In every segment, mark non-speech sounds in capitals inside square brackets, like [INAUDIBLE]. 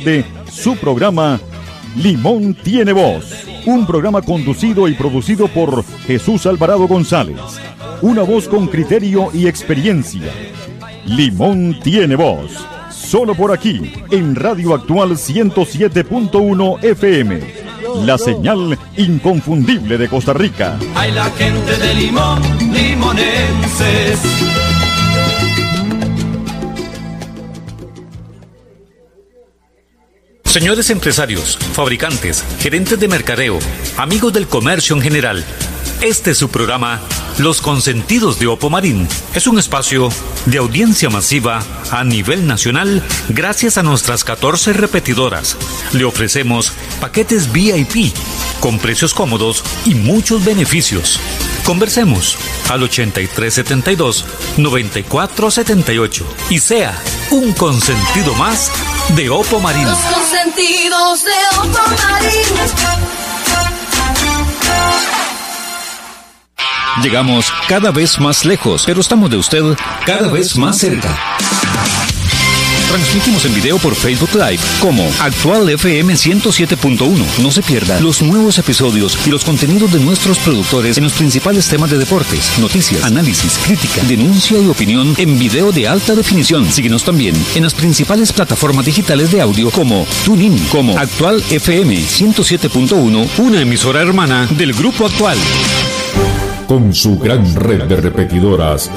de su programa Limón tiene voz, un programa conducido y producido por Jesús Alvarado González, una voz con criterio y experiencia. Limón tiene voz, solo por aquí, en Radio Actual 107.1 FM, la señal inconfundible de Costa Rica. Hay la gente de Limón, limonenses. Señores empresarios, fabricantes, gerentes de mercadeo, amigos del comercio en general, este es su programa Los Consentidos de Opomarín. Es un espacio de audiencia masiva a nivel nacional gracias a nuestras 14 repetidoras. Le ofrecemos paquetes VIP con precios cómodos y muchos beneficios. Conversemos al 8372-9478 y sea un consentido más de Opo Marín. Los consentidos de Opo Marín. Llegamos cada vez más lejos, pero estamos de usted cada vez más cerca. Transmitimos en video por Facebook Live como Actual FM 107.1. No se pierda los nuevos episodios y los contenidos de nuestros productores en los principales temas de deportes, noticias, análisis, crítica, denuncia y opinión en video de alta definición. Síguenos también en las principales plataformas digitales de audio como TuneIn, como Actual FM 107.1, una emisora hermana del Grupo Actual. Con su gran red de repetidoras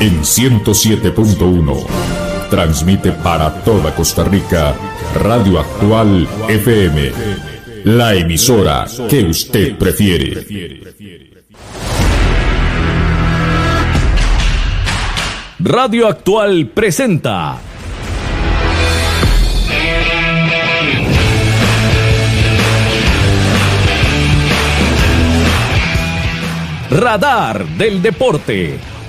en 107.1 transmite para toda Costa Rica Radio Actual FM, la emisora que usted prefiere. Radio Actual presenta Radar del Deporte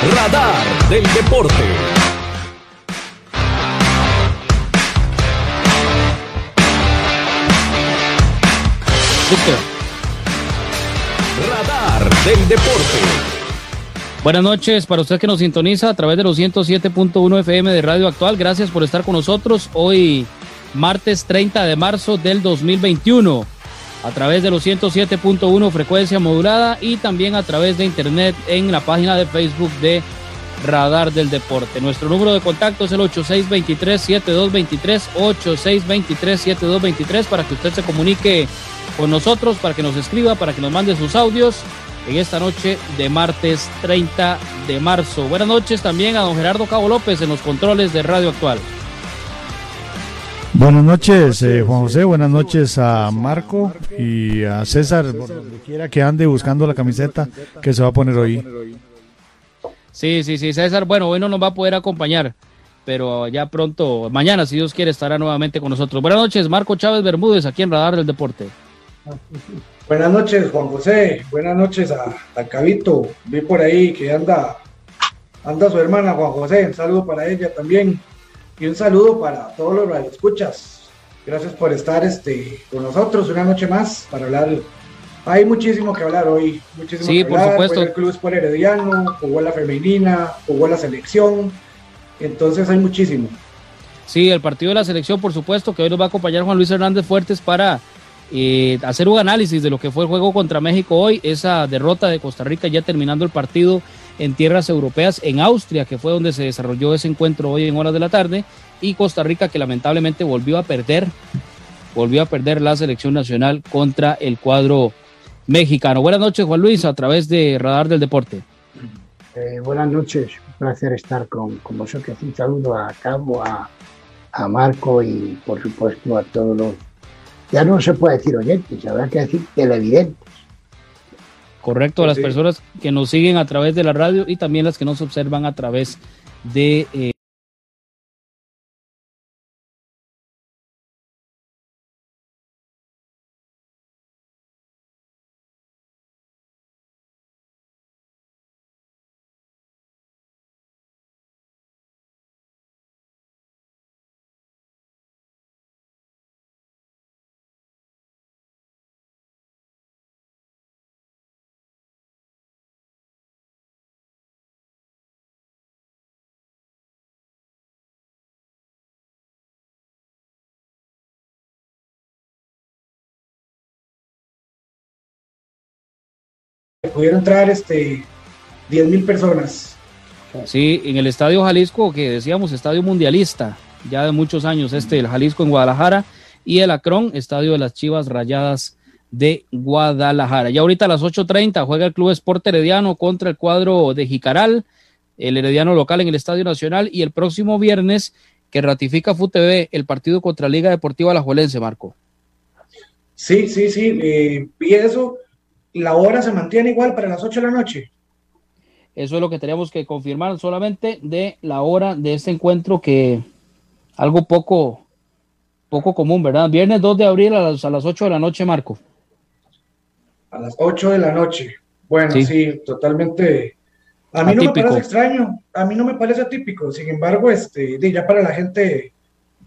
Radar del Deporte. Radar del Deporte. Buenas noches para usted que nos sintoniza a través de los 107.1 FM de Radio Actual. Gracias por estar con nosotros hoy, martes 30 de marzo del 2021 a través de los 107.1 frecuencia modulada y también a través de internet en la página de Facebook de Radar del Deporte. Nuestro número de contacto es el 8623-7223, 8623-7223 para que usted se comunique con nosotros, para que nos escriba, para que nos mande sus audios en esta noche de martes 30 de marzo. Buenas noches también a don Gerardo Cabo López en los controles de Radio Actual. Buenas noches, eh, Juan José. Buenas noches a Marco y a César, por donde quiera que ande buscando la camiseta que se va a poner hoy. Sí, sí, sí, César. Bueno, hoy no nos va a poder acompañar, pero ya pronto, mañana, si Dios quiere, estará nuevamente con nosotros. Buenas noches, Marco Chávez Bermúdez, aquí en Radar del Deporte. Buenas noches, Juan José. Buenas noches a, a Cabito. Vi por ahí que anda, anda su hermana Juan José. Un saludo para ella también. Y un saludo para todos los radioescuchas. Gracias por estar este, con nosotros una noche más para hablar. Hay muchísimo que hablar hoy. Muchísimo Sí, que por hablar. supuesto. Fue el club por Herediano, jugó la femenina, jugó la selección. Entonces hay muchísimo. Sí, el partido de la selección, por supuesto, que hoy nos va a acompañar Juan Luis Hernández Fuertes para eh, hacer un análisis de lo que fue el juego contra México hoy, esa derrota de Costa Rica ya terminando el partido en tierras europeas, en Austria, que fue donde se desarrolló ese encuentro hoy en horas de la tarde, y Costa Rica que lamentablemente volvió a perder, volvió a perder la selección nacional contra el cuadro mexicano. Buenas noches, Juan Luis, a través de Radar del Deporte. Eh, buenas noches, un placer estar con, con vosotros. Un saludo a Cabo, a, a Marco y por supuesto a todos los, ya no se puede decir oyentes, habrá que decir televidentes. Correcto, a las Sí. personas que nos siguen a través de la radio y también las que nos observan a través de... eh, pudieron entrar este, 10 mil personas. Sí, en el Estadio Jalisco, que decíamos Estadio Mundialista, ya de muchos años, este, el Jalisco en Guadalajara, y el Acron, Estadio de las Chivas Rayadas de Guadalajara. Ya ahorita a las 8.30 juega el Club Sport Herediano contra el cuadro de Jicaral, el Herediano local en el Estadio Nacional, y el próximo viernes que ratifica FUTV el partido contra Liga Deportiva Alajuelense, Marco. Sí, sí, sí, eh, y eso, la hora se mantiene igual para las 8 de la noche. Eso es lo que tenemos que confirmar solamente de la hora de este encuentro que algo poco, poco común, ¿verdad? Viernes 2 de abril a las, a las 8 de la noche, Marco. A las 8 de la noche. Bueno, sí, totalmente. A mí no me parece extraño, a mí no me parece atípico. Sin embargo, este, ya para la gente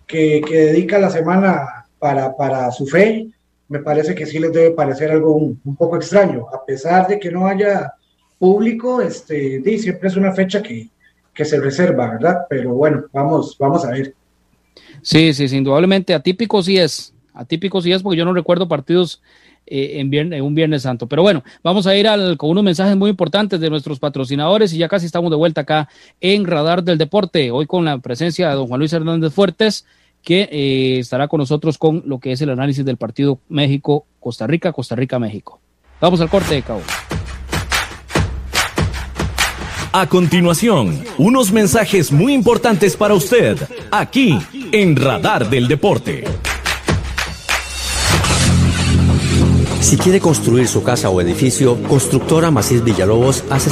que, que dedica la semana para, para, su fe, me parece que sí les debe parecer algo un, poco extraño, a pesar de que no haya público, este, siempre es una fecha que, se reserva, ¿verdad? Pero bueno, vamos, vamos a ver. Sí, sí, indudablemente atípico sí es, atípico sí es porque yo no recuerdo partidos eh, en, viernes, en un Viernes Santo. Pero bueno, vamos a ir al, con unos mensajes muy importantes de nuestros patrocinadores y ya casi estamos de vuelta acá en Radar del Deporte, hoy con la presencia de don Juan Luis Hernández Fuertes, que eh, estará con nosotros con lo que es el análisis del partido México-Costa Rica, Costa Rica-México. Vamos al corte de cabo. A continuación, unos mensajes muy importantes para usted, aquí en Radar del Deporte. Si quiere construir su casa o edificio, Constructora Macís Villalobos hace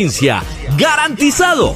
¡Garantizado!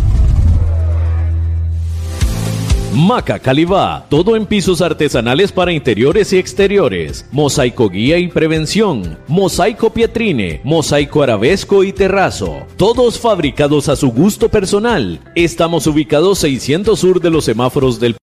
Maca Calibá, todo en pisos artesanales para interiores y exteriores, mosaico guía y prevención, mosaico pietrine, mosaico arabesco y terrazo, todos fabricados a su gusto personal. Estamos ubicados 600 sur de los semáforos del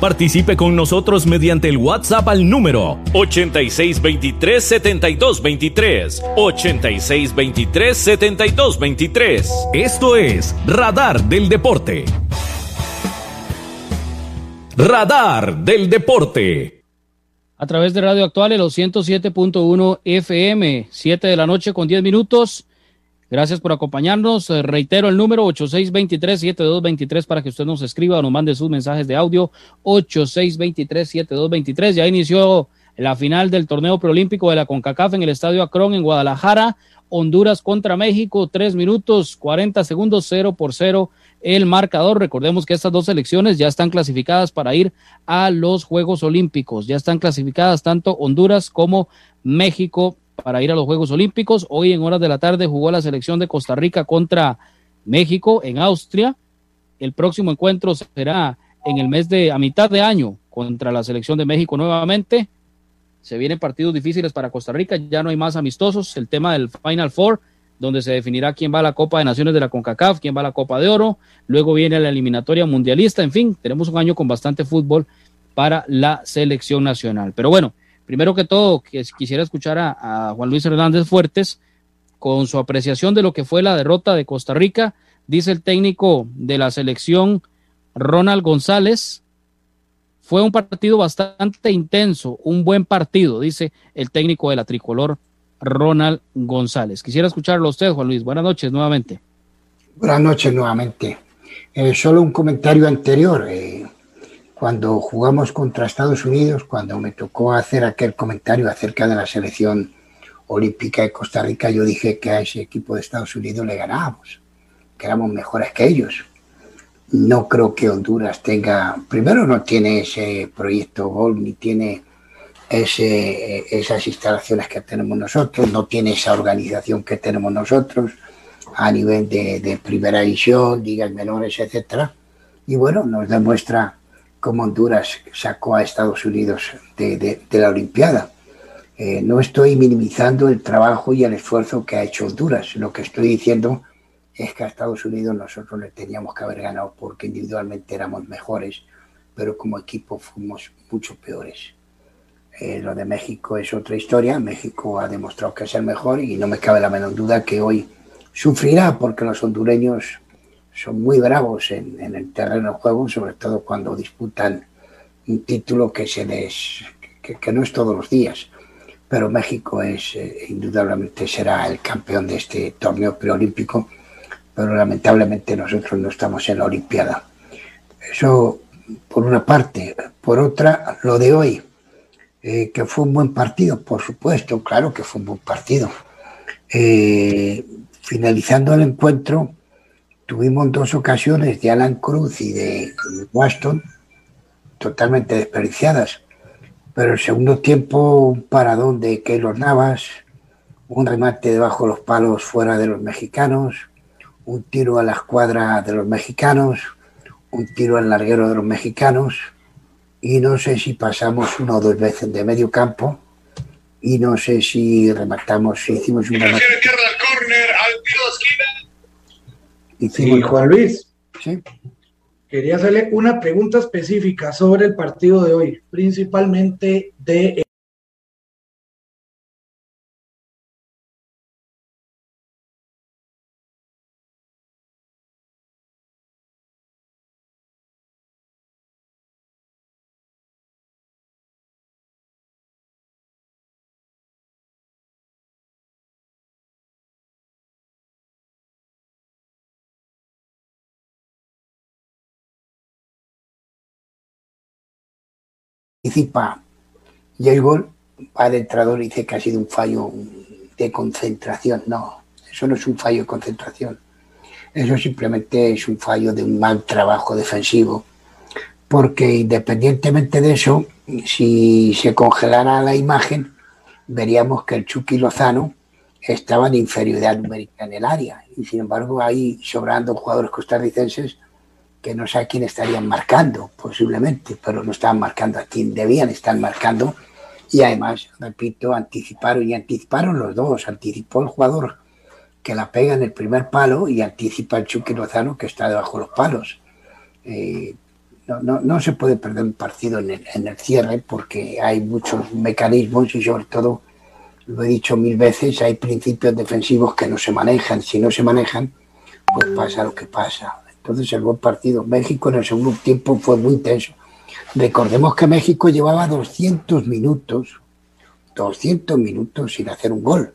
Participe con nosotros mediante el WhatsApp al número 8623-7223. 8623-7223. Esto es Radar del Deporte. Radar del Deporte. A través de Radio Actual, los 107.1 FM, 7 de la noche con 10 minutos. Gracias por acompañarnos. Eh, reitero el número 8623-7223 para que usted nos escriba o nos mande sus mensajes de audio. 8623-7223. Ya inició la final del torneo preolímpico de la CONCACAF en el Estadio Acron en Guadalajara. Honduras contra México, 3 minutos 40 segundos, 0 por 0 el marcador. Recordemos que estas dos selecciones ya están clasificadas para ir a los Juegos Olímpicos. Ya están clasificadas tanto Honduras como México para ir a los Juegos Olímpicos. Hoy en horas de la tarde jugó la selección de Costa Rica contra México en Austria. El próximo encuentro será en el mes de a mitad de año contra la selección de México nuevamente. Se vienen partidos difíciles para Costa Rica, ya no hay más amistosos. El tema del Final Four, donde se definirá quién va a la Copa de Naciones de la CONCACAF, quién va a la Copa de Oro. Luego viene la eliminatoria mundialista. En fin, tenemos un año con bastante fútbol para la selección nacional. Pero bueno, Primero que todo, quisiera escuchar a, Juan Luis Hernández Fuertes con su apreciación de lo que fue la derrota de Costa Rica. Dice el técnico de la selección, Ronald González, fue un partido bastante intenso, un buen partido, dice el técnico de la tricolor, Ronald González. Quisiera escucharlo a usted, Juan Luis. Buenas noches nuevamente. Buenas noches nuevamente. Eh, solo un comentario anterior. Eh, cuando jugamos contra Estados Unidos, cuando me tocó hacer aquel comentario acerca de la selección olímpica de Costa Rica, yo dije que a ese equipo de Estados Unidos le ganábamos, que éramos mejores que ellos. No creo que Honduras tenga, primero no tiene ese proyecto Gol, ni tiene ese, esas instalaciones que tenemos nosotros, no tiene esa organización que tenemos nosotros a nivel de, de primera división, ligas menores, etcétera. Y bueno, nos demuestra como Honduras sacó a Estados Unidos de, la Olimpiada. Eh, no estoy minimizando el trabajo y el esfuerzo que ha hecho Honduras. Lo que estoy diciendo es que a Estados Unidos nosotros le teníamos que haber ganado porque individualmente éramos mejores, pero como equipo fuimos mucho peores. Eh, lo de México es otra historia. México ha demostrado que es el mejor y no me cabe la menor duda que hoy sufrirá porque los hondureños son muy bravos en, el terreno de juego, sobre todo cuando disputan un título que se les no es todos los días. Pero México es eh, indudablemente será el campeón de este torneo preolímpico, pero lamentablemente nosotros no estamos en la Olimpiada. Eso por una parte, por otra, lo de hoy, eh, que fue un buen partido, por supuesto, claro que fue un buen partido. Eh, finalizando el encuentro, tuvimos dos ocasiones de Alan Cruz y de Waston totalmente desperdiciadas. Pero el segundo tiempo, un paradón de Keylor Navas, un remate debajo de los palos fuera de los mexicanos, un tiro a la escuadra de los mexicanos, un tiro al larguero de los mexicanos, y no sé si pasamos una o dos veces de medio campo, y no sé si rematamos, si hicimos. Sí, Juan Luis. Quería hacerle una pregunta específica sobre el partido de hoy, principalmente de participa y el gol va al entrador y dice que ha sido un fallo de concentración. No, eso no es un fallo de concentración. Eso simplemente es un fallo de un mal trabajo defensivo. Porque independientemente de eso, si se congelara la imagen, veríamos que el Chucky Lozano estaba en inferioridad numérica en el área. Y sin embargo, ahí sobrando jugadores costarricenses que no sé a quién estarían marcando, posiblemente, pero no estaban marcando a quien debían estar marcando. Y además, repito, anticiparon y anticiparon los dos. Anticipó el jugador que la pega en el primer palo y anticipa el Chucky Lozano que está debajo de los palos. Eh, no, no, no se puede perder un partido en el, en el cierre porque hay muchos mecanismos y sobre todo, lo he dicho mil veces, hay principios defensivos que no se manejan. Si no se manejan, pues pasa lo que pasa. Entonces el buen partido. México en el segundo tiempo fue muy intenso. Recordemos que México llevaba 200 minutos, 200 minutos sin hacer un gol.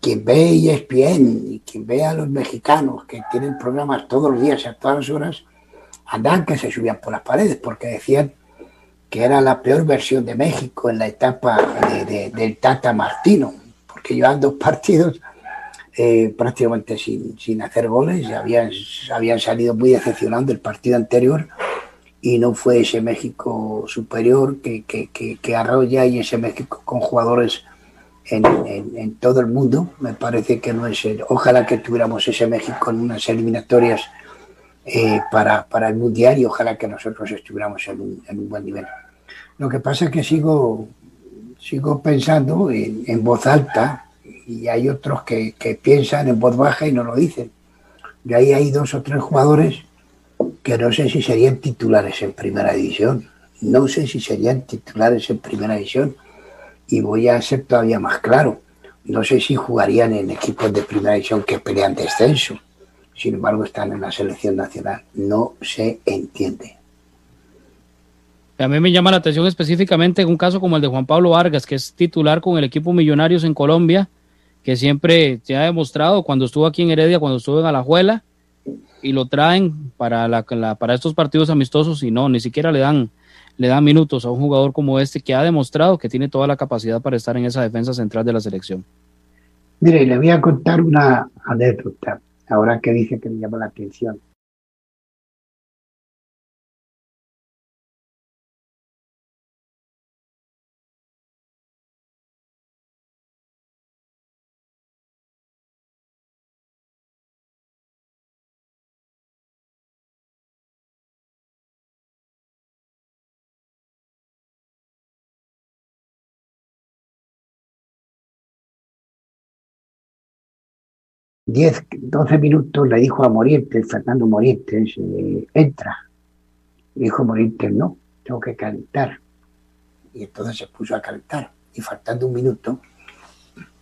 Quien ve ESPN y quien ve a los mexicanos que tienen programas todos los días a todas las horas, andaban que se subían por las paredes porque decían que era la peor versión de México en la etapa de, del Tata Martino, porque llevan dos [LAUGHS] partidos eh, prácticamente sin, sin, hacer goles, habían, habían salido muy decepcionando el partido anterior y no fue ese México superior que, que, que, arrolla y ese México con jugadores en, en, todo el mundo. Me parece que no es el, ojalá que tuviéramos ese México en unas eliminatorias eh, para, para, el Mundial y ojalá que nosotros estuviéramos en un, en un, buen nivel. Lo que pasa es que sigo, sigo pensando en, en voz alta y hay otros que, que, piensan en voz baja y no lo dicen. Y ahí hay dos o tres jugadores que no sé si serían titulares en primera división. No sé si serían titulares en primera división. Y voy a ser todavía más claro. No sé si jugarían en equipos de primera división que pelean descenso sin embargo están en la selección nacional. No se entiende. A mí me llama la atención específicamente en un caso como el de Juan Pablo Vargas, que es titular con el equipo Millonarios en Colombia, que siempre se ha demostrado cuando estuvo aquí en Heredia, cuando estuvo en Alajuela, y lo traen para, la, para estos partidos amistosos y no, ni siquiera le dan, le dan minutos a un jugador como este que ha demostrado que tiene toda la capacidad para estar en esa defensa central de la selección. Mire, le voy a contar una anécdota ahora que dice que me llama la atención. Diez, doce minutos le dijo a Morientes, Fernando Morientes, eh, entra. dijo Morientes, no, tengo que calentar. Y entonces se puso a calentar. Y faltando un minuto,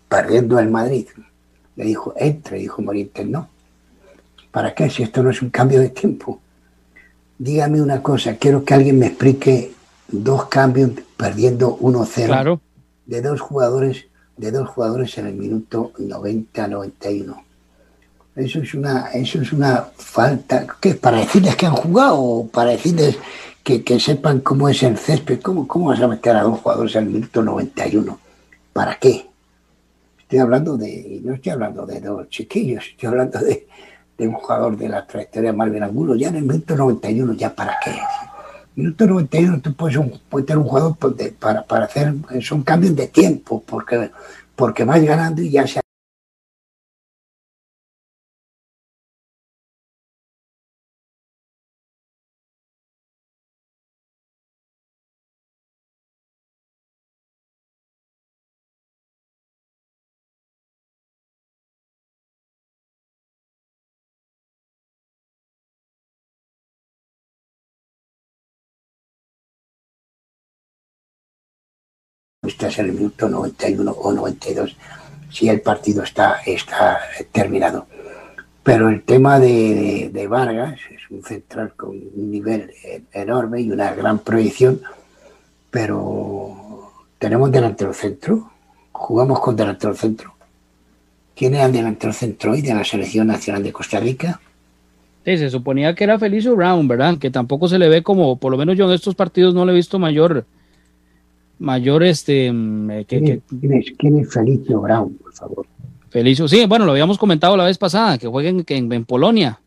perdiendo el Madrid, le dijo, entra. Dijo Morientes, no. ¿Para qué? Si esto no es un cambio de tiempo. Dígame una cosa, quiero que alguien me explique dos cambios perdiendo 1-0 claro. de dos jugadores de dos jugadores en el minuto 90-91. Eso es una, eso es una falta. ¿Qué? ¿Para decirles que han jugado o para decirles que, que sepan cómo es el césped? ¿Cómo, ¿Cómo vas a meter a dos jugadores el minuto 91? ¿Para qué? Estoy hablando de, no estoy hablando de dos chiquillos, estoy hablando de, de un jugador de la trayectoria Marvin Angulo, ya en el minuto 91, ¿ya para qué? Minuto 91 tú puedes, un, puedes tener un jugador para, para hacer, son cambios de tiempo, porque, porque vas ganando y ya se estás en el minuto 91 o 92 si el partido está, está terminado. Pero el tema de, de, Vargas es un central con un nivel enorme y una gran proyección, pero tenemos delantero centro, jugamos con delantero centro. ¿Quién era el delantero centro hoy de la Selección Nacional de Costa Rica? Sí, se suponía que era Felicio Brown, ¿verdad? Que tampoco se le ve como, por lo menos yo en estos partidos no le he visto mayor, mayor este mm, eh, que, ¿Quién, es, ¿Quién, es, Felicio Brown, por favor? Felicio, sí, bueno, lo habíamos comentado la vez pasada, que jueguen en, en Polonia.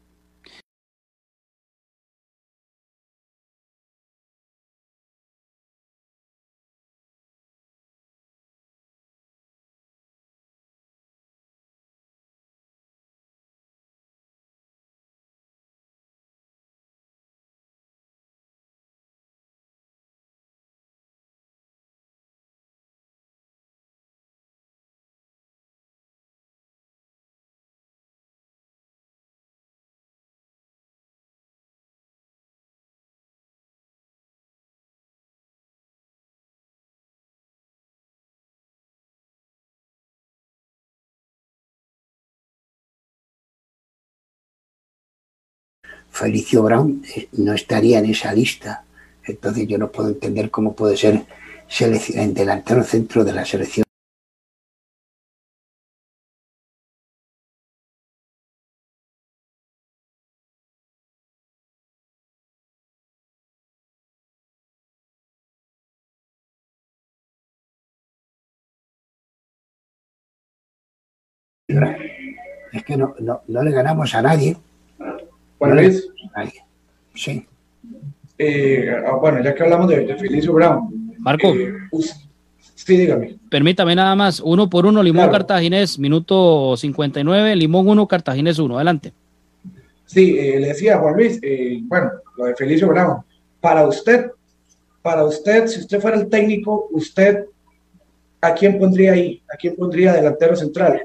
Felicio Brown eh, no estaría en esa lista. Entonces yo no puedo entender cómo puede ser en delantero centro de la selección. Es que no, no, no le ganamos a nadie. Bueno, Luis. Sí. Eh, ah, bueno, ya que hablamos de, de Felicio Brown. Marco. eh, sí, dígame. Permítame nada más, uno por uno, Limón Cartaginés, minuto 59, Limón 1, Cartaginés 1, adelante. Sí, eh, le decía Juan Luis, eh, bueno, lo de Felicio Brown. Para usted, para usted, si usted fuera el técnico, usted, ¿a quién pondría ahí? ¿A quién pondría delantero central?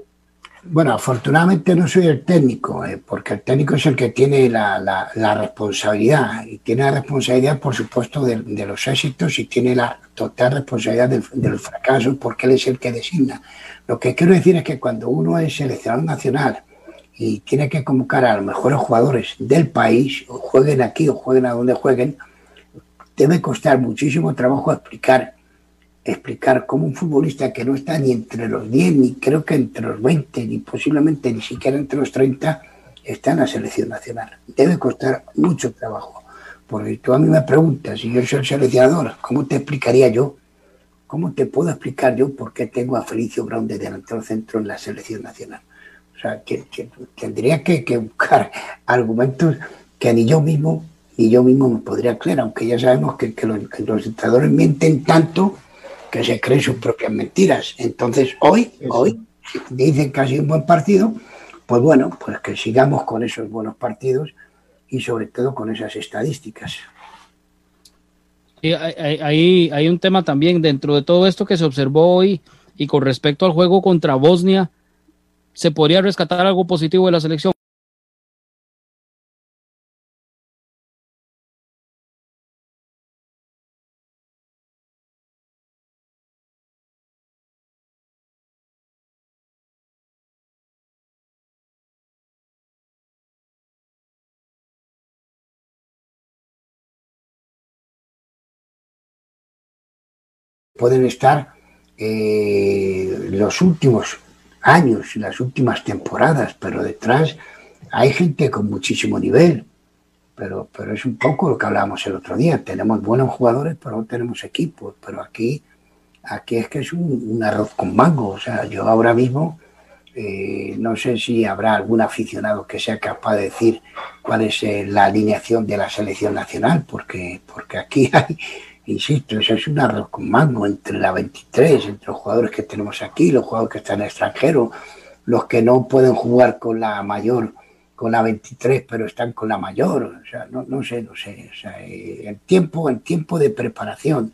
Bueno, afortunadamente no soy el técnico, eh, porque el técnico es el que tiene la, la- responsabilidad y tiene la responsabilidad, por supuesto, de, de los éxitos y tiene la total responsabilidad del, del fracaso porque él es el que designa. Lo que quiero decir es que cuando uno es seleccionador nacional y tiene que convocar a los mejores jugadores del país, o jueguen aquí o jueguen a donde jueguen, debe costar muchísimo trabajo explicar explicar cómo un futbolista que no está ni entre los 10, ni creo que entre los 20, ni posiblemente ni siquiera entre los 30, está en la selección nacional. Debe costar mucho trabajo. Porque tú a mí me preguntas, si yo soy el seleccionador, ¿cómo te explicaría yo? ¿Cómo te puedo explicar yo por qué tengo a Felicio Brown de delantero centro en la selección nacional? O sea, que, que tendría que, que buscar argumentos que ni yo mismo ni yo mismo me podría creer, aunque ya sabemos que, que los, que los mienten tanto que se creen sus propias mentiras. Entonces, hoy, hoy, si dicen que ha sido un buen partido, pues bueno, pues que sigamos con esos buenos partidos y sobre todo con esas estadísticas. Hay- hay- hay un tema también dentro de todo esto que se observó hoy y con respecto al juego contra Bosnia, ¿se podría rescatar algo positivo de la selección? Pueden estar eh, los últimos años, las últimas temporadas, pero detrás hay gente con muchísimo nivel. Pero, pero es un poco lo que hablábamos el otro día. Tenemos buenos jugadores, pero no tenemos equipos. Pero aquí, aquí es que es un, un arroz con mango. O sea, yo ahora mismo eh, no sé si habrá algún aficionado que sea capaz de decir cuál es eh, la alineación de la selección nacional, porque, porque aquí [LAUGHS] hay, insisto, eso es un arroz con mango entre la 23, entre los jugadores que tenemos aquí, los jugadores que están en el extranjero, los que no pueden jugar con la mayor, con la 23, pero están con la mayor, o sea, no, no sé, no sé, eh, el tiempo, el tiempo de preparación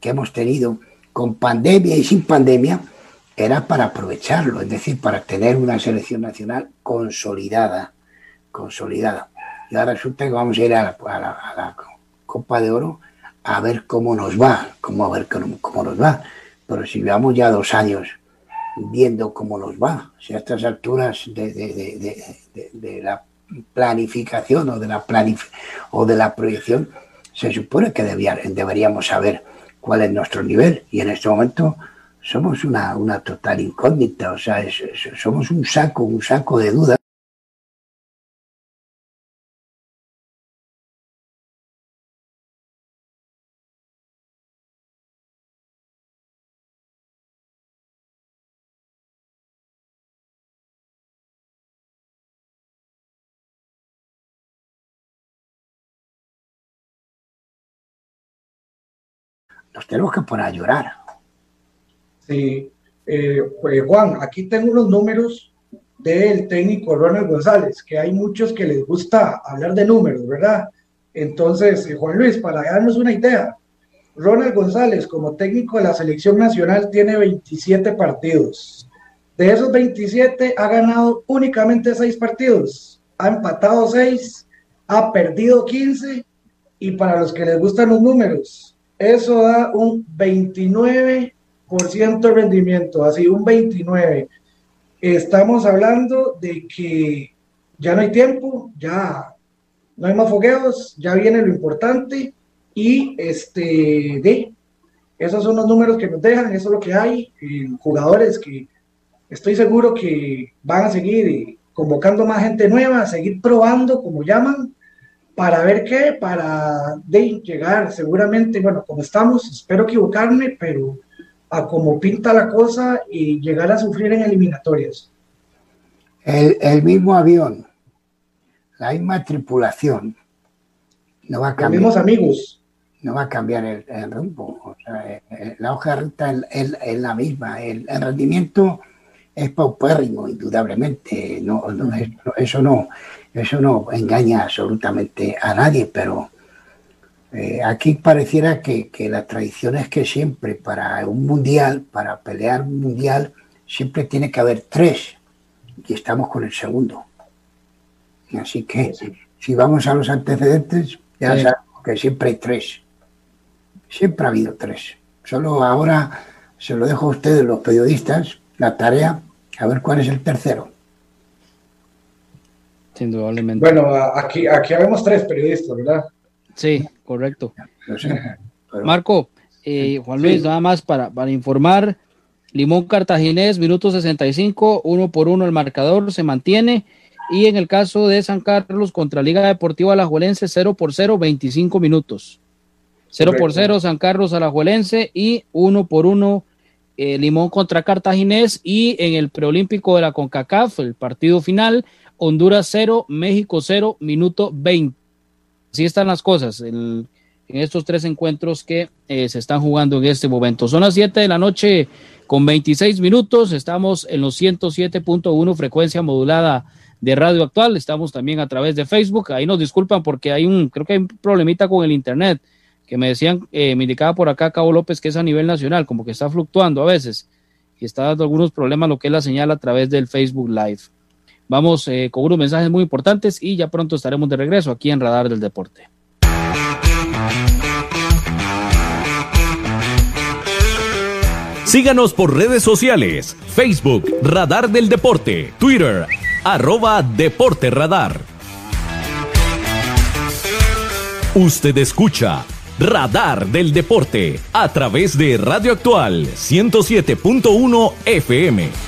que hemos tenido con pandemia y sin pandemia era para aprovecharlo, es decir, para tener una selección nacional consolidada, consolidada. Y ahora resulta que vamos a ir a la Copa de Oro a ver cómo nos va, cómo a ver cómo, cómo nos va. Pero si llevamos ya dos años viendo cómo nos va, si a estas alturas de, de- de- la planificación o de la planif- o de la proyección, se supone que debía- deberíamos saber cuál es nuestro nivel. Y en este momento somos una, una total incógnita, o sea, somos un saco, un saco de dudas. Nos tenemos que poner a llorar. Sí, eh, pues, Juan, aquí tengo unos números del técnico Ronald González, que hay muchos que les gusta hablar de números, ¿verdad? Entonces, eh, Juan Luis, para darnos una idea, Ronald González como técnico de la selección nacional tiene 27 partidos. De esos 27 ha ganado únicamente 6 partidos, ha empatado 6, ha perdido 15 y para los que les gustan los números, eso da un 29% de rendimiento, así un 29. Estamos hablando de que ya no hay tiempo, ya no hay más fogueos, ya viene lo importante y este, de, esos son los números que nos dejan, eso es lo que hay, jugadores que estoy seguro que van a seguir convocando más gente nueva, seguir probando, como llaman, para ver qué, para de, llegar seguramente, bueno, como estamos, espero equivocarme, pero a como pinta la cosa y llegar a sufrir en eliminatorias. El, mismo avión, la misma tripulación, no va a cambiar. Los mismos amigos. No va a cambiar el, rumbo. O sea, eh, la hoja de ruta es, la misma. El, rendimiento es paupérrimo, indudablemente. No, eso, no, eso no engaña absolutamente a nadie, pero eh, aquí pareciera que, que, la tradición es que siempre para un mundial, para pelear un mundial, siempre tiene que haber tres y estamos con el segundo. Así que si vamos a los antecedentes, ya sabemos que siempre hay tres. Siempre ha habido tres. Solo ahora se lo dejo a ustedes, los periodistas, la tarea, a ver cuál es el tercero. Indudablemente. Bueno, aquí, aquí habemos tres periodistas, ¿verdad? Sí, correcto. [LAUGHS] Marco, eh, Juan Luis, nada más para, para informar, Limón Cartaginés, minuto 65, uno por uno el marcador se mantiene. Y en el caso de San Carlos contra Liga Deportiva Alajuelense, 0 por 0, 25 minutos. 0 por 0 San Carlos Alajuelense y 1 por 1 eh, Limón contra Cartaginés. Y en el preolímpico de la CONCACAF, el partido final, Honduras 0, México 0, minuto 20. Así están las cosas en estos tres encuentros que eh, se están jugando en este momento. Son las 7 de la noche con 26 minutos. Estamos en los 107.1 frecuencia modulada de Radio Actual. Estamos también a través de Facebook. Ahí nos disculpan porque hay un, creo que hay un problemita con el Internet que me decían, eh, me indicaba por acá Cabo López que es a nivel nacional, como que está fluctuando a veces y está dando algunos problemas lo que es la señal a través del Facebook Live. Vamos eh, con unos mensajes muy importantes y ya pronto estaremos de regreso aquí en Radar del Deporte. Síganos por redes sociales, Facebook, Radar del Deporte, Twitter, arroba Deporte Radar. Usted escucha Radar del Deporte a través de Radio Actual 107.1 FM.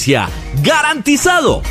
¡Garantizado!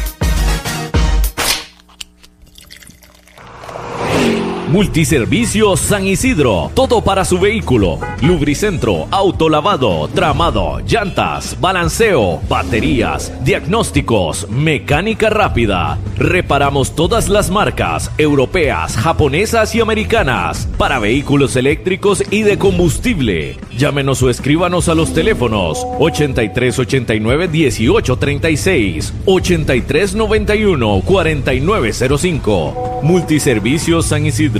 Multiservicios San Isidro, todo para su vehículo. Lubricentro, autolavado, tramado, llantas, balanceo, baterías, diagnósticos, mecánica rápida. Reparamos todas las marcas, europeas, japonesas y americanas, para vehículos eléctricos y de combustible. Llámenos o escríbanos a los teléfonos 8389 1836, 8391 4905. Multiservicios San Isidro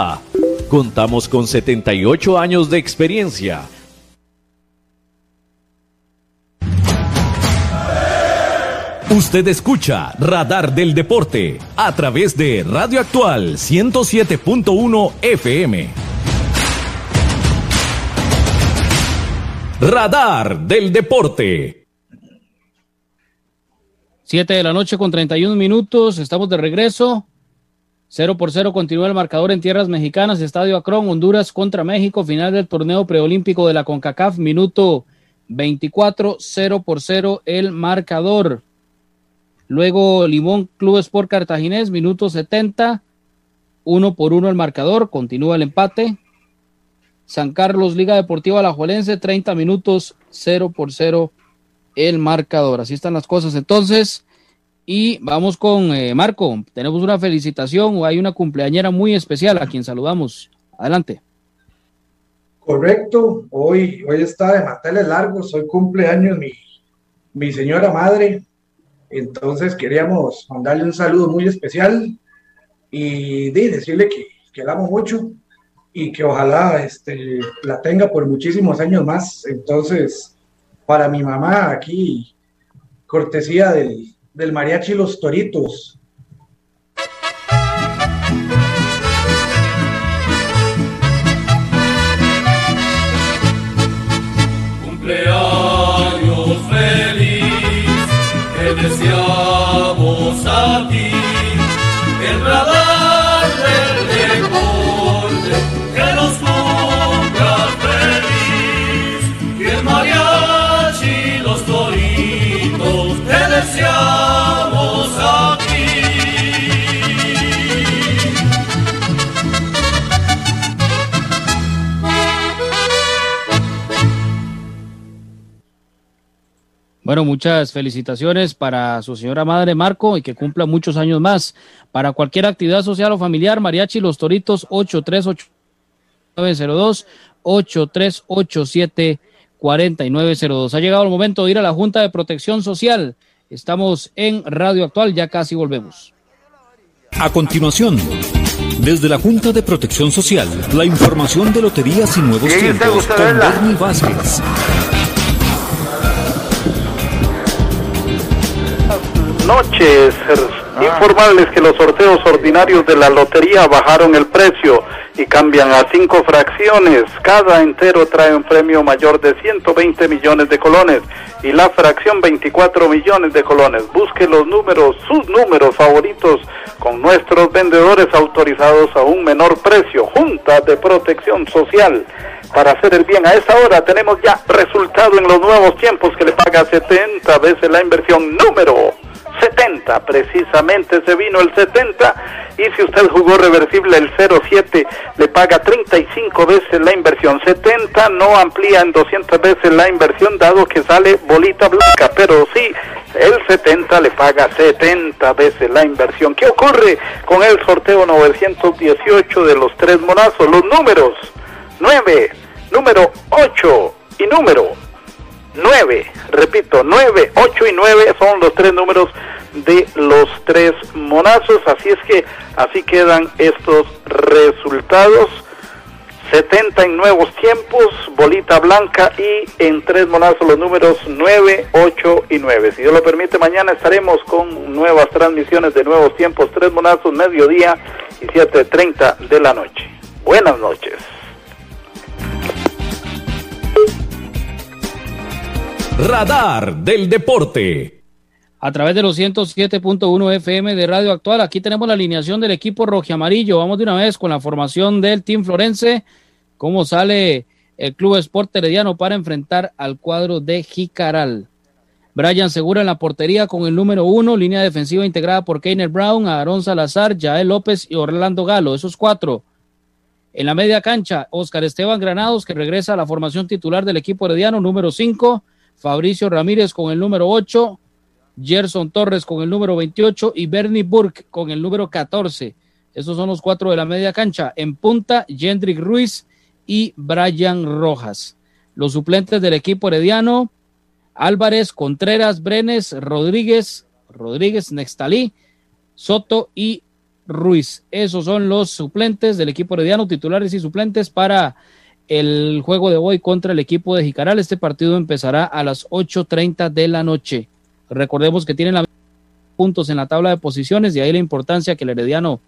Contamos con 78 años de experiencia. Usted escucha Radar del Deporte a través de Radio Actual 107.1 FM. Radar del Deporte. 7 de la noche con 31 minutos, estamos de regreso. 0 por 0 continúa el marcador en tierras mexicanas, Estadio Acron, Honduras contra México, final del torneo preolímpico de la CONCACAF, minuto 24, 0 por 0 el marcador. Luego Limón Club Sport Cartaginés, minuto 70, 1 por 1 el marcador, continúa el empate. San Carlos Liga Deportiva Alajuelense, 30 minutos, 0 por 0 el marcador. Así están las cosas entonces. Y vamos con eh, Marco. Tenemos una felicitación o hay una cumpleañera muy especial a quien saludamos. Adelante. Correcto. Hoy, hoy está de manteles largos. Hoy cumpleaños mi, mi señora madre. Entonces queríamos mandarle un saludo muy especial y decirle que, que la amo mucho y que ojalá este, la tenga por muchísimos años más. Entonces, para mi mamá aquí, cortesía del, del mariachi Los Toritos. Bueno, muchas felicitaciones para su señora madre Marco y que cumpla muchos años más. Para cualquier actividad social o familiar, Mariachi Los Toritos 838-902, 8387-4902. Ha llegado el momento de ir a la Junta de Protección Social. Estamos en Radio Actual, ya casi volvemos. A continuación, desde la Junta de Protección Social, la información de loterías y nuevos tiempos con Bernie Vázquez. Noches. Informarles que los sorteos ordinarios de la lotería bajaron el precio y cambian a cinco fracciones. Cada entero trae un premio mayor de 120 millones de colones y la fracción 24 millones de colones. Busque los números, sus números favoritos con nuestros vendedores autorizados a un menor precio. Junta de Protección Social. Para hacer el bien a esa hora tenemos ya resultado en los nuevos tiempos que le paga 70 veces la inversión número 70, precisamente se vino el 70 y si usted jugó reversible el 07 le paga 35 veces la inversión, 70 no amplía en 200 veces la inversión dado que sale bolita blanca, pero sí el 70 le paga 70 veces la inversión. ¿Qué ocurre con el sorteo 918 de los tres monazos? Los números 9, número 8 y número 9, repito, 9, 8 y 9 son los tres números de los tres monazos. Así es que así quedan estos resultados. 70 en nuevos tiempos, bolita blanca y en tres monazos los números 9, 8 y 9. Si Dios lo permite, mañana estaremos con nuevas transmisiones de nuevos tiempos, tres monazos, mediodía y 7.30 de la noche. Buenas noches. Radar del Deporte. A través de los 107.1 FM de Radio Actual, aquí tenemos la alineación del equipo rojiamarillo. Vamos de una vez con la formación del Team Florense. ¿Cómo sale el Club Sport Herediano para enfrentar al cuadro de Jicaral? Brian Segura en la portería con el número uno, línea defensiva integrada por Keiner Brown, Aarón Salazar, Jael López y Orlando Galo. Esos cuatro. En la media cancha, Oscar Esteban Granados, que regresa a la formación titular del equipo herediano, número cinco. Fabricio Ramírez con el número 8, Gerson Torres con el número 28 y Bernie Burke con el número 14. Esos son los cuatro de la media cancha. En punta, Jendrik Ruiz y Brian Rojas. Los suplentes del equipo herediano, Álvarez, Contreras, Brenes, Rodríguez, Rodríguez, Nextalí, Soto y Ruiz. Esos son los suplentes del equipo herediano, titulares y suplentes para el juego de hoy contra el equipo de Jicaral. Este partido empezará a las 8.30 de la noche. Recordemos que tienen la puntos en la tabla de posiciones, de ahí la importancia que el Herediano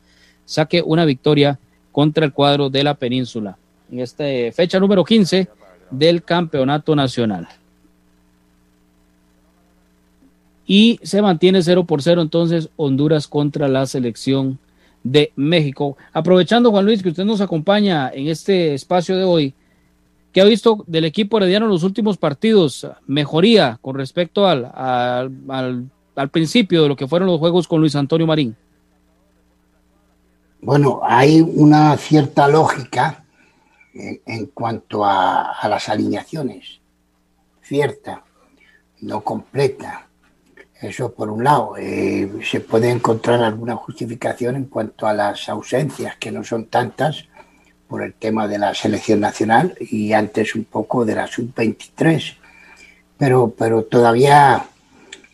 saque una victoria contra el cuadro de la península en esta fecha número 15 del campeonato nacional. Y se mantiene 0 por 0 entonces Honduras contra la selección de México. Aprovechando, Juan Luis, que usted nos acompaña en este espacio de hoy, ¿qué ha visto del equipo herediano en los últimos partidos? ¿Mejoría con respecto al, al, al, principio de lo que fueron los juegos con Luis Antonio Marín? Bueno, hay una cierta lógica en, cuanto a las alineaciones, cierta, no completa eso por un lado. Eh, se puede encontrar alguna justificación en cuanto a las ausencias, que no son tantas, por el tema de la selección nacional y antes un poco de la sub-23. Pero, pero todavía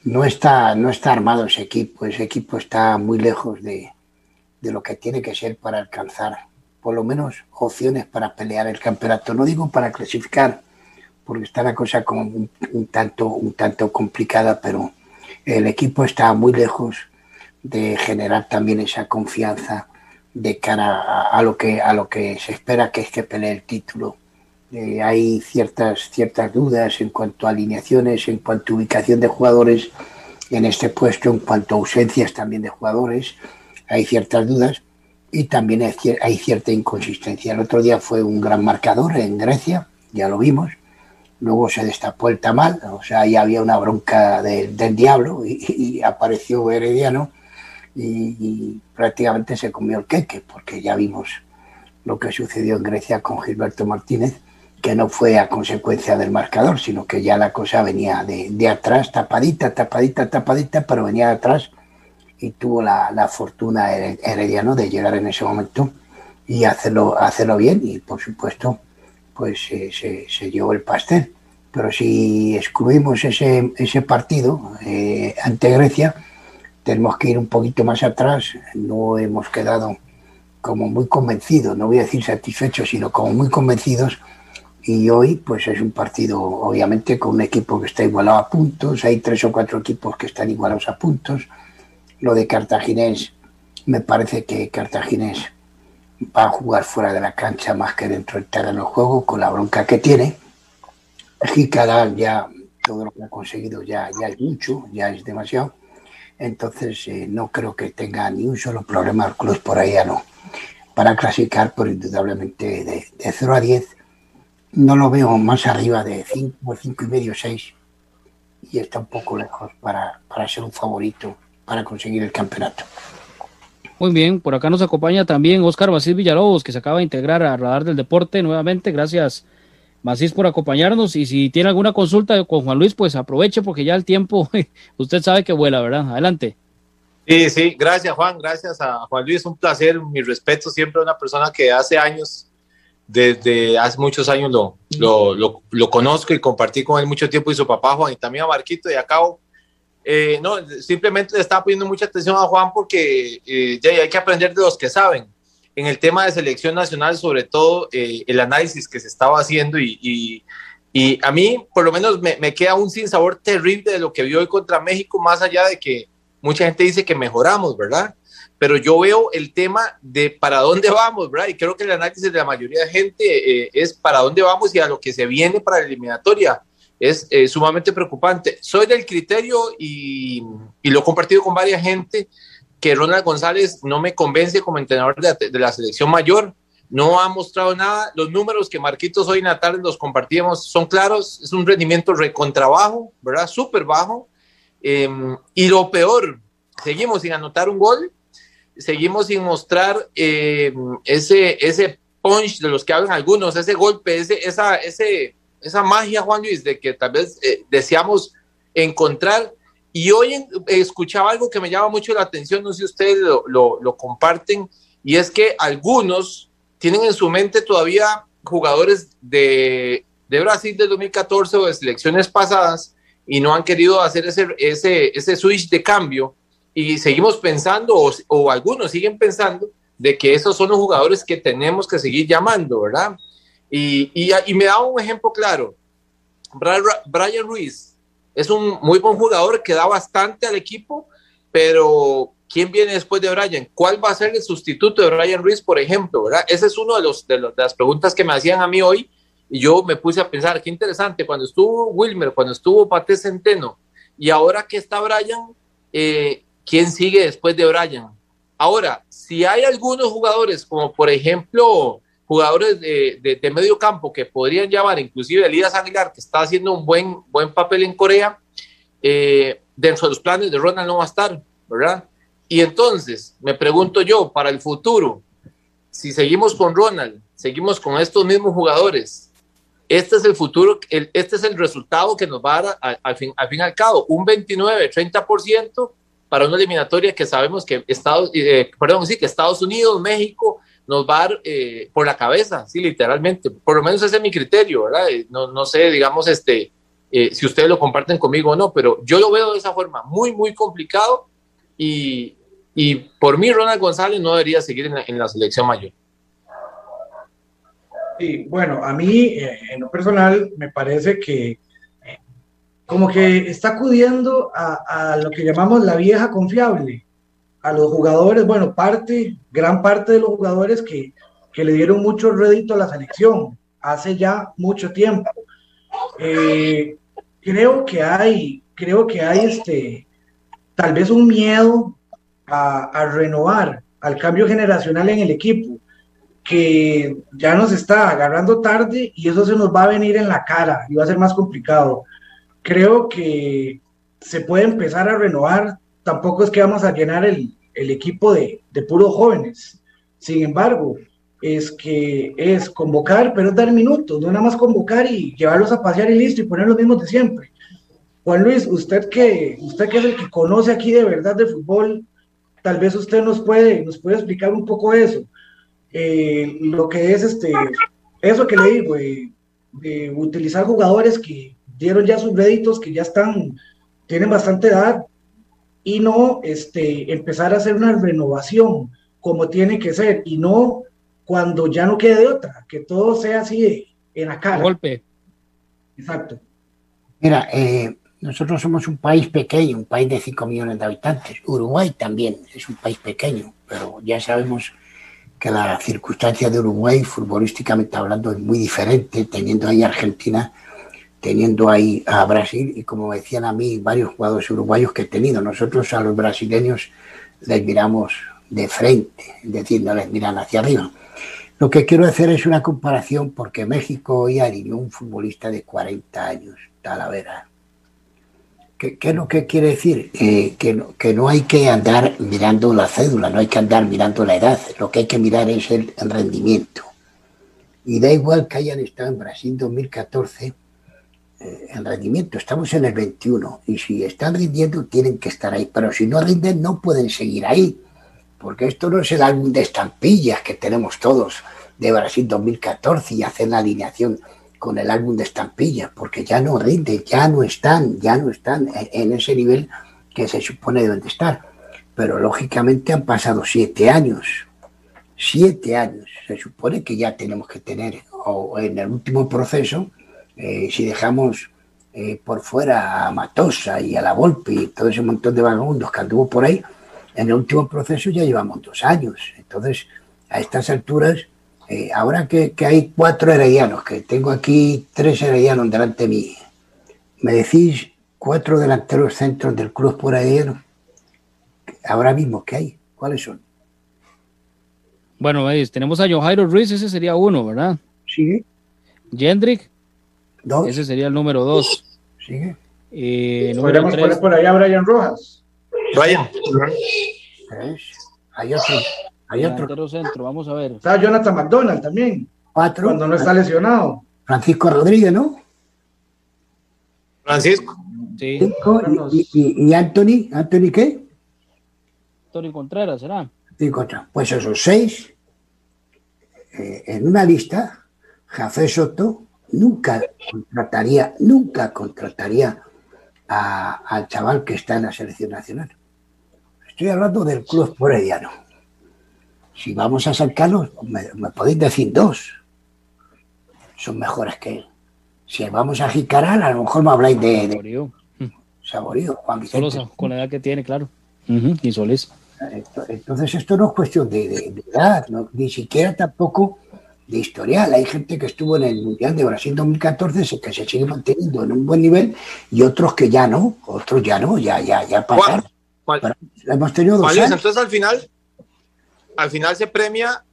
no está, no está armado ese equipo. Ese equipo está muy lejos de, de lo que tiene que ser para alcanzar por lo menos opciones para pelear el campeonato. No digo para clasificar, porque está la cosa como un, tanto, un tanto complicada, pero el equipo está muy lejos de generar también esa confianza de cara a, lo que a lo que se espera que es que pelee el título. Eh, hay ciertas ciertas dudas en cuanto a alineaciones, en cuanto a ubicación de jugadores en este puesto, en cuanto a ausencias también de jugadores, hay ciertas dudas y también hay, hay cierta inconsistencia. El otro día fue un gran marcador en Grecia, ya lo vimos, luego se destapó el tamal, o sea, ya había una bronca del diablo y, apareció Herediano y, prácticamente se comió el queque, porque ya vimos lo que sucedió en Grecia con Gilberto Martínez, que no fue a consecuencia del marcador, sino que ya la cosa venía de, atrás, tapadita, tapadita, tapadita, pero venía de atrás y tuvo la, la fortuna Herediano de llegar en ese momento y hacerlo, hacerlo bien y por supuesto pues se, se, llevó el pastel. Pero si excluimos ese, ese partido eh, ante Grecia, tenemos que ir un poquito más atrás. No hemos quedado como muy convencidos, no voy a decir satisfechos, sino como muy convencidos. Y hoy, pues es un partido, obviamente, con un equipo que está igualado a puntos. Hay tres o cuatro equipos que están igualados a puntos. Lo de Cartaginés, me parece que Cartaginés va a jugar fuera de la cancha más que dentro del terreno de juego con la bronca que tiene. Jicaral ya todo lo que ha conseguido ya, ya es mucho, ya es demasiado. Entonces eh, no creo que tenga ni un solo problema el club por ahí no. Para clasificar, por indudablemente de, de 0 a 10, no lo veo más arriba de 5 5 y medio, 6. Y está un poco lejos para, para ser un favorito para conseguir el campeonato. Muy bien, por acá nos acompaña también Oscar Macís Villalobos, que se acaba de integrar a Radar del Deporte nuevamente. Gracias, Macís, por acompañarnos. Y si tiene alguna consulta con Juan Luis, pues aproveche porque ya el tiempo, [LAUGHS] usted sabe que vuela, ¿verdad? Adelante. Sí, sí, gracias Juan, gracias a Juan Luis, un placer, mi respeto siempre a una persona que hace años, desde hace muchos años lo, lo, lo, lo conozco y compartí con él mucho tiempo y su papá Juan y también a Marquito y a Cabo Eh, no, simplemente le estaba poniendo mucha atención a Juan porque eh, ya hay que aprender de los que saben. En el tema de selección nacional, sobre todo eh, el análisis que se estaba haciendo y, y, y a mí por lo menos me, me, queda un sinsabor terrible de lo que vio hoy contra México, más allá de que mucha gente dice que mejoramos, ¿verdad? Pero yo veo el tema de para dónde [LAUGHS] vamos, ¿verdad? Y creo que el análisis de la mayoría de gente es para dónde vamos y a lo que se viene para la eliminatoria es eh, sumamente preocupante. Soy del criterio y, y, lo he compartido con varias gente que Ronald González no me convence como entrenador de, de, la selección mayor. No ha mostrado nada. Los números que Marquitos hoy en la tarde los compartíamos son claros. Es un rendimiento recontrabajo, ¿verdad? Súper bajo. Eh, y lo peor, seguimos sin anotar un gol. Seguimos sin mostrar eh, ese, ese punch de los que hablan algunos, ese golpe, ese, esa, ese, esa magia, Juan Luis, de que tal vez eh, deseamos encontrar. Y hoy escuchaba algo que me llama mucho la atención, no sé si ustedes lo, lo, comparten, y es que algunos tienen en su mente todavía jugadores de, de Brasil del 2014 o de selecciones pasadas y no han querido hacer ese, ese, ese switch de cambio y seguimos pensando, o, o algunos siguen pensando, de que esos son los jugadores que tenemos que seguir llamando, ¿verdad? Y, y, me da un ejemplo claro. Brian Ruiz es un muy buen jugador que da bastante al equipo, pero ¿quién viene después de Brian? ¿Cuál va a ser el sustituto de Brian Ruiz, por ejemplo? ¿verdad? Esa es una de, los, de las preguntas que me hacían a mí hoy y yo me puse a pensar, qué interesante, cuando estuvo Wilmer, cuando estuvo Pate Centeno y ahora que está Brian, eh, ¿quién sigue después de Brian? Ahora, si hay algunos jugadores, como por ejemplo jugadores de, de, de, medio campo que podrían llamar, inclusive Elías Aguilar, que está haciendo un buen, buen papel en Corea, eh, dentro de los planes de Ronald no va a estar, ¿verdad? Y entonces, me pregunto yo, para el futuro, si seguimos con Ronald, seguimos con estos mismos jugadores, este es el futuro, el, este es el resultado que nos va a dar al, al fin, al fin y al cabo, un 29, 30% para una eliminatoria que sabemos que Estados, eh, perdón, sí, que Estados Unidos, México, nos va a dar eh, por la cabeza, sí, literalmente. Por lo menos ese es mi criterio, ¿verdad? Eh, no, no sé, digamos, este, eh, si ustedes lo comparten conmigo o no, pero yo lo veo de esa forma, muy, muy complicado y, y por mí Ronald González no debería seguir en la, selección mayor. Sí, bueno, a mí en lo personal me parece que como que está acudiendo a lo que llamamos la vieja confiable a los jugadores, bueno, parte, gran parte de los jugadores que, que le dieron mucho rédito a la selección hace ya mucho tiempo. Eh, creo que hay, creo que hay este, tal vez un miedo a, a, renovar, al cambio generacional en el equipo, que ya nos está agarrando tarde y eso se nos va a venir en la cara y va a ser más complicado. Creo que se puede empezar a renovar tampoco es que vamos a llenar el, el equipo de, de, puros jóvenes. Sin embargo, es que es convocar, pero dar minutos, no nada más convocar y llevarlos a pasear y listo y poner los mismos de siempre. Juan Luis, usted que, usted que es el que conoce aquí de verdad de fútbol, tal vez usted nos puede, nos puede explicar un poco eso. Eh, lo que es este, eso que le digo, eh, de utilizar jugadores que dieron ya sus réditos, que ya están, tienen bastante edad, y no este, empezar a hacer una renovación como tiene que ser y no cuando ya no quede de otra, que todo sea así de, en la cara. Golpe. Exacto. Mira, eh, nosotros somos un país pequeño, un país de 5 millones de habitantes. Uruguay también es un país pequeño, pero ya sabemos que la circunstancia de Uruguay, futbolísticamente hablando, es muy diferente, teniendo ahí Argentina teniendo ahí a Brasil y como decían a mí varios jugadores uruguayos que he tenido, nosotros a los brasileños les miramos de frente, es decir, no les miran hacia arriba. Lo que quiero hacer es una comparación porque México hoy alineó un futbolista de 40 años, Talavera. ¿Qué, ¿Qué, es lo que quiere decir? Eh, que, no, que no hay que andar mirando la cédula, no hay que andar mirando la edad, lo que hay que mirar es el, rendimiento. Y da igual que hayan estado en Brasil 2014 en rendimiento. Estamos en el 21 y si están rindiendo tienen que estar ahí, pero si no rinden no pueden seguir ahí, porque esto no es el álbum de estampillas que tenemos todos de Brasil 2014 y hacer la alineación con el álbum de estampillas, porque ya no rinden, ya no están, ya no están en ese nivel que se supone deben de estar. Pero lógicamente han pasado siete años. Siete años. Se supone que ya tenemos que tener, o en el último proceso, eh, si dejamos eh, por fuera a Matosa y a la Volpi y todo ese montón de vagabundos que anduvo por ahí, en el último proceso ya llevamos dos años. Entonces, a estas alturas, eh, ahora que, que, hay cuatro heredianos, que tengo aquí tres heredianos delante de mí, ¿me decís cuatro delanteros centros del club por herediano? Ahora mismo, ¿qué hay? ¿Cuáles son? Bueno, veis, tenemos a Johairo Ruiz, ese sería uno, ¿verdad? Sí. Jendrik, dos. Ese sería el número dos. Sigue. Eh, número número tres. tres. por allá Brian Rojas. Brian. Hay otro. Hay otro. Centro, vamos a ver. Está Jonathan McDonald también. Cuatro. Cuando no está lesionado. Francisco Rodríguez, ¿no? Francisco. Sí. Cinco. ¿Y, y, y Anthony? ¿Anthony qué? Tony Contreras, ¿será? Cinco. Pues esos seis, eh, en una lista, Jafé Soto nunca contrataría, nunca contrataría a, al chaval que está en la selección nacional. Estoy hablando del club porediano. Si vamos a sacarlos, me, me, podéis decir dos. Son mejores que él. Si vamos a Jicaral, a lo mejor me habláis de, de Saborío. Saborío, Juan Vicente. Solo con la edad que tiene, claro. Uh -huh. Y Solís. Entonces esto no es cuestión de, de, de edad, no, ni siquiera tampoco de historial. Hay gente que estuvo en el Mundial de Brasil 2014 que se sigue manteniendo en un buen nivel y otros que ya no, otros ya no, ya, ya, ya pasaron. ¿Cuál, cuál, hemos tenido dos ¿cuál años. Entonces al final, al final se premia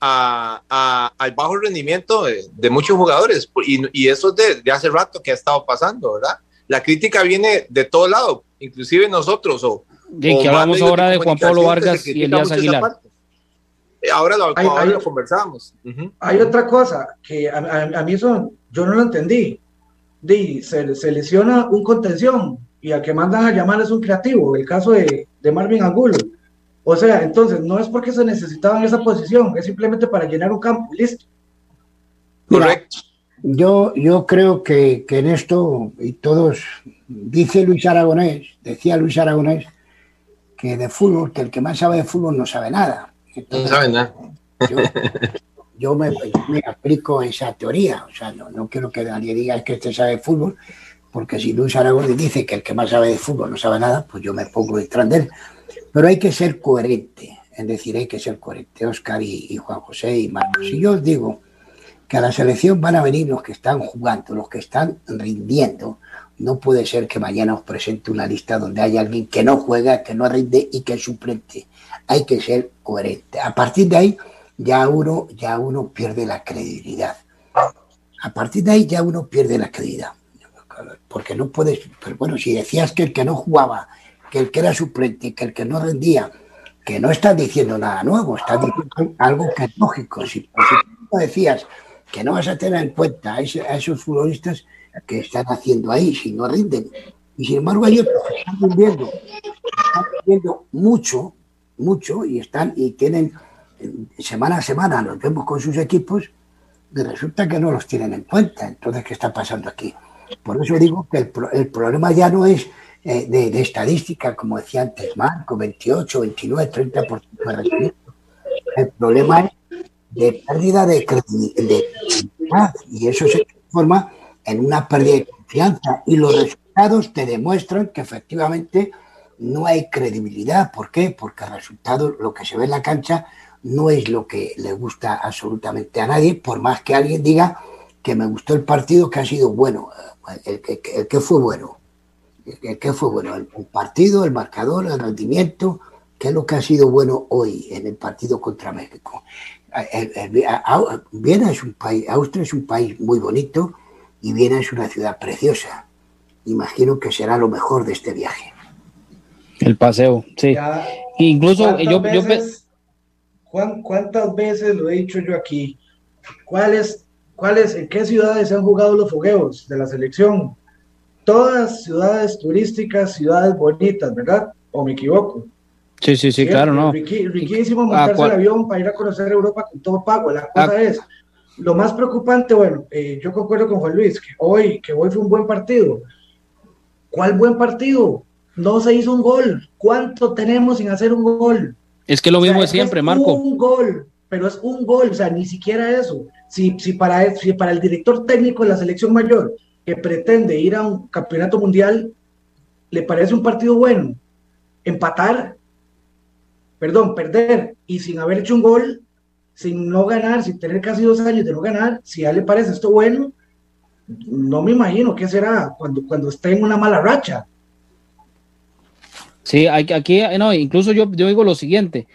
a, a, al bajo rendimiento de, de muchos jugadores y, y eso es de, de, hace rato que ha estado pasando, ¿verdad? La crítica viene de todo lado, inclusive nosotros o, Bien, que hablamos ahora de Juan Pablo Vargas y Elías Aguilar. Ahora lo, hay, ahora hay, lo conversamos. Uh -huh. Hay otra cosa que a, a, a, mí eso yo no lo entendí. Di, se, se, lesiona un contención y al que mandan a llamar es un creativo, el caso de, de Marvin Angulo. O sea, entonces no es porque se necesitaba en esa posición, es simplemente para llenar un campo, listo. Correcto. Yo, yo creo que, que en esto, y todos, dice Luis Aragonés, decía Luis Aragonés, que de fútbol, que el que más sabe de fútbol no sabe nada. Entonces, no sabe nada. Yo, yo me, me, aplico esa teoría. O sea, no, no, quiero que nadie diga que este sabe fútbol, porque si Luis Aragón dice que el que más sabe de fútbol no sabe nada, pues yo me pongo detrás de él. Pero hay que ser coherente, es decir, hay que ser coherente, Oscar y, y Juan José y Marcos. Si yo os digo que a la selección van a venir los que están jugando, los que están rindiendo, no puede ser que mañana os presente una lista donde hay alguien que no juega, que no rinde y que es suplente. Hay que ser coherente. A partir de ahí ya uno, ya uno pierde la credibilidad. A partir de ahí ya uno pierde la credibilidad. Porque no puedes, pero bueno, si decías que el que no jugaba, que el que era suplente, que el que no rendía, que no estás diciendo nada nuevo, estás diciendo algo que es lógico. Si, si decías que no vas a tener en cuenta a, esos futbolistas, que están haciendo ahí si no rinden. Y sin embargo hay otros que están rindiendo, mucho, mucho y están y tienen semana a semana nos vemos con sus equipos y resulta que no los tienen en cuenta. Entonces, ¿qué está pasando aquí? Por eso digo que el, el problema ya no es eh, de, de, estadística, como decía antes Marco, 28, 29, 30% de rendimiento. El problema es de pérdida de credibilidad y eso se transforma en una pérdida de confianza y los resultados te demuestran que efectivamente no hay credibilidad. ¿Por qué? Porque el resultado, lo que se ve en la cancha, no es lo que le gusta absolutamente a nadie, por más que alguien diga que me gustó el partido, que ha sido bueno. El que, que fue bueno. El que fue bueno. El, partido, el marcador, el rendimiento, ¿qué es lo que ha sido bueno hoy en el partido contra México? Viena es un país, Austria es un país muy bonito, y Viena es una ciudad preciosa. Imagino que será lo mejor de este viaje. El paseo, sí. Ya, Incluso yo, veces, yo, Juan, ¿cuántas veces lo he dicho yo aquí? ¿Cuáles, cuáles, en qué ciudades se han jugado los fogueos de la selección? Todas ciudades turísticas, ciudades bonitas, ¿verdad? ¿O me equivoco? Sí, sí, sí, claro, ¿no? Riqui, riquísimo montarse el avión para ir a conocer Europa con todo pago. La cosa ah, es, lo más preocupante, bueno, eh, yo concuerdo con Juan Luis, que hoy, que hoy fue un buen partido. ¿Cuál buen partido? no se hizo un gol. ¿Cuánto tenemos sin hacer un gol? Es que lo mismo siempre, Marco. Un gol, pero es un gol, o sea, ni siquiera eso. Si, si, para, si para el director técnico de la selección mayor que pretende ir a un campeonato mundial, le parece un partido bueno, empatar, perdón, perder y sin haber hecho un gol, sin no ganar, sin tener casi dos años de no ganar, si a él le parece esto bueno, no me imagino qué será cuando, cuando esté en una mala racha. Sí, aquí, no, incluso yo, yo digo lo siguiente,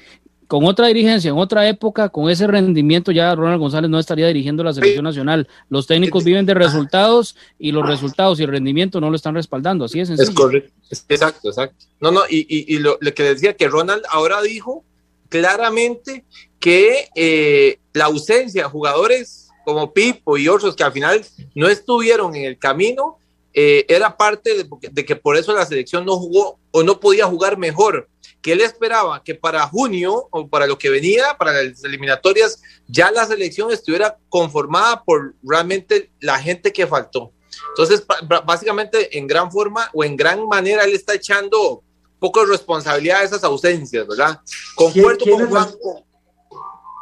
con otra dirigencia, en otra época, con ese rendimiento, ya Ronald González no estaría dirigiendo la selección nacional. Los técnicos viven de resultados y los resultados y el rendimiento no lo están respaldando. Así es sencillo. Es correcto. Exacto, exacto. No, no, y, y, lo, que decía que Ronald ahora dijo claramente que eh, la ausencia de jugadores como Pipo y otros que al final no estuvieron en el camino eh, era parte de, que por eso la selección no jugó o no podía jugar mejor que él esperaba que para junio o para lo que venía, para las eliminatorias, ya la selección estuviera conformada por realmente la gente que faltó. Entonces, básicamente, en gran forma o en gran manera, él está echando poco responsabilidad a esas ausencias, ¿verdad? Concuerdo con Juan.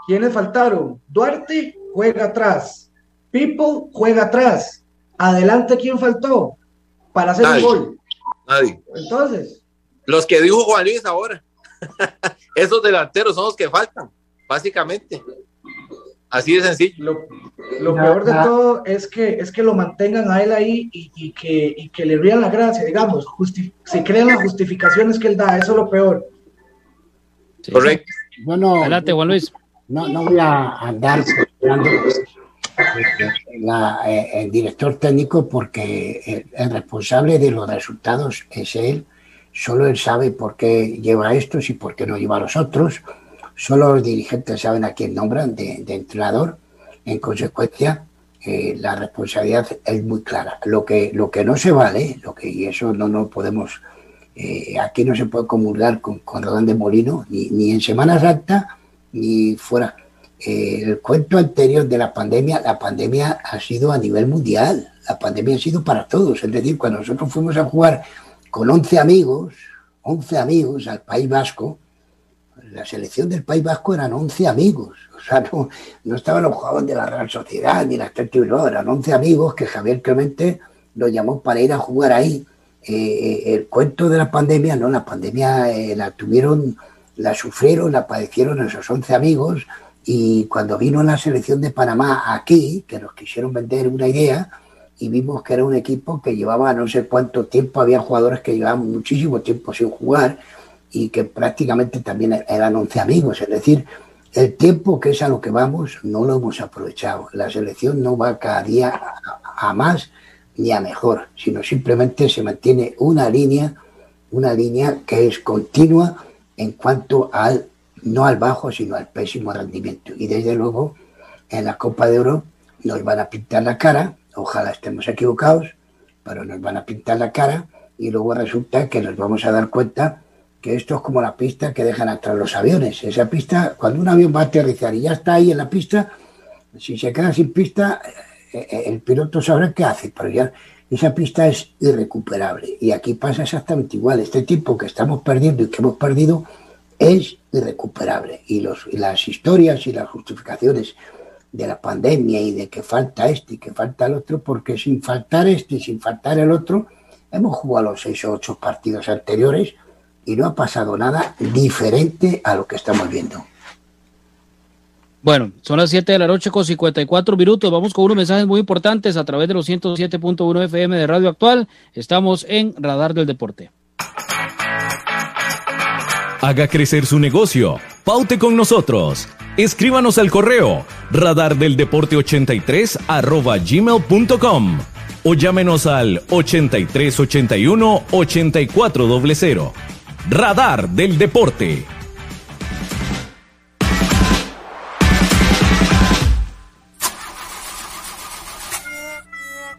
¿Quiénes faltaron? Duarte juega atrás. People juega atrás. Adelante, ¿quién faltó? Para hacer un gol. Nadie. Entonces, los que dijo Juan Luis ahora. [LAUGHS] Esos delanteros son los que faltan, básicamente. Así de sencillo. Lo, peor de todo es que, es que lo mantengan a él ahí y, que, que, le rían la gracia, digamos. se crean las justificaciones que él da, eso es lo peor. Correcto. Bueno, Adelante, Juan Luis. No, no voy a andar cuestionando eh, el director técnico porque el responsable de los resultados es él Solo él sabe por qué lleva a estos y por qué no lleva a los otros. Solo los dirigentes saben a quién nombran de, entrenador. En consecuencia, eh, la responsabilidad es muy clara. Lo que, lo que no se vale, lo que, y eso no, no podemos, eh, aquí no se puede comulgar con, con Rodán de Molino, ni, ni en Semana Santa, ni fuera. Eh, el cuento anterior de la pandemia, la pandemia ha sido a nivel mundial, la pandemia ha sido para todos. Es decir, cuando nosotros fuimos a jugar con 11 amigos, 11 amigos al País Vasco, la selección del País Vasco eran 11 amigos, o sea, no, no estaban los jugadores de la Real Sociedad ni la no, eran 11 amigos que Javier Clemente los llamó para ir a jugar ahí. Eh, eh, el cuento de la pandemia, no, la pandemia eh, la tuvieron, la sufrieron, la padecieron esos 11 amigos y cuando vino la selección de Panamá aquí, que nos quisieron vender una idea, y vimos que era un equipo que llevaba no sé cuánto tiempo, había jugadores que llevaban muchísimo tiempo sin jugar y que prácticamente también eran 11 amigos, es decir, el tiempo que es a lo que vamos no lo hemos aprovechado. La selección no va cada día a, más ni a mejor, sino simplemente se mantiene una línea, una línea que es continua en cuanto al, no al bajo, sino al pésimo rendimiento. Y desde luego, en la Copa de Oro nos van a pintar la cara, ojalá estemos equivocados, pero nos van a pintar la cara y luego resulta que nos vamos a dar cuenta que esto es como la pista que dejan atrás los aviones. Esa pista, cuando un avión va a aterrizar y ya está ahí en la pista, si se queda sin pista, eh, eh, el piloto sabrá qué hace, pero ya esa pista es irrecuperable. Y aquí pasa exactamente igual. Este tiempo que estamos perdiendo y que hemos perdido es irrecuperable. Y, los, y las historias y las justificaciones de la pandemia y de que falta este y que falta el otro, porque sin faltar este y sin faltar el otro, hemos jugado los seis o ocho partidos anteriores y no ha pasado nada diferente a lo que estamos viendo. Bueno, son las 7 de la noche con 54 minutos. Vamos con unos mensajes muy importantes a través de los 107.1 FM de Radio Actual. Estamos en Radar del Deporte. Haga crecer su negocio. Paute con nosotros. Escríbanos al correo radardeldeporte83 arroba gmail.com o llámenos al 8381 8400. Radar del Deporte.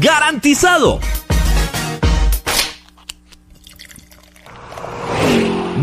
¡Garantizado!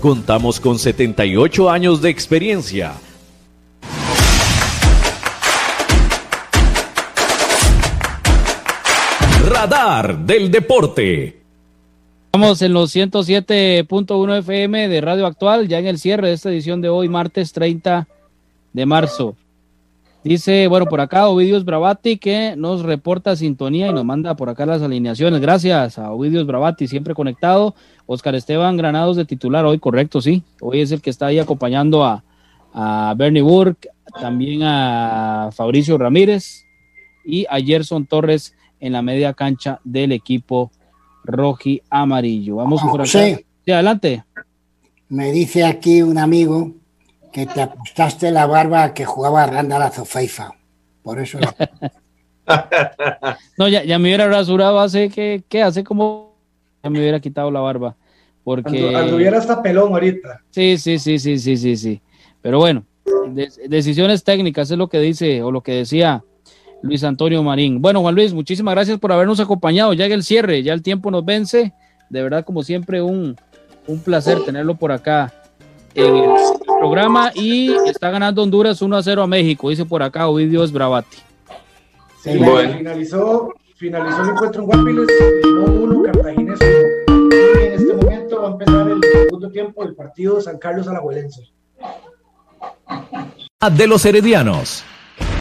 Contamos con 78 años de experiencia. Radar del Deporte. Estamos en los 107.1 FM de Radio Actual, ya en el cierre de esta edición de hoy, martes 30 de marzo. Dice, bueno, por acá Ovidios Bravati que nos reporta sintonía y nos manda por acá las alineaciones. Gracias a Ovidios Bravati, siempre conectado. Oscar Esteban Granados de titular hoy, correcto, sí. Hoy es el que está ahí acompañando a, a Bernie Burke, también a Fabricio Ramírez y a Gerson Torres en la media cancha del equipo roji amarillo. Vamos por acá. Sí, adelante. Me dice aquí un amigo que te apostaste la barba que jugaba Randall Azofeifa. Por eso. [LAUGHS] no, ya, ya, me hubiera rasurado hace que, ¿qué? Hace como ya me hubiera quitado la barba. Porque. Anduviera hasta pelón ahorita. Sí, sí, sí, sí, sí, sí, sí. Pero bueno, decisiones técnicas es lo que dice o lo que decía Luis Antonio Marín. Bueno, Juan Luis, muchísimas gracias por habernos acompañado. Ya el cierre, ya el tiempo nos vence. De verdad, como siempre, un, un placer tenerlo por acá en el programa y está ganando Honduras 1 a 0 a México, dice por acá Ovidio Bravati. Sí, bueno. finalizó, finalizó el encuentro en Guapiles, Limón 1, Cartaginés 1. Y en este momento va a empezar el segundo tiempo del partido de San Carlos Alajuelense. De los Heredianos.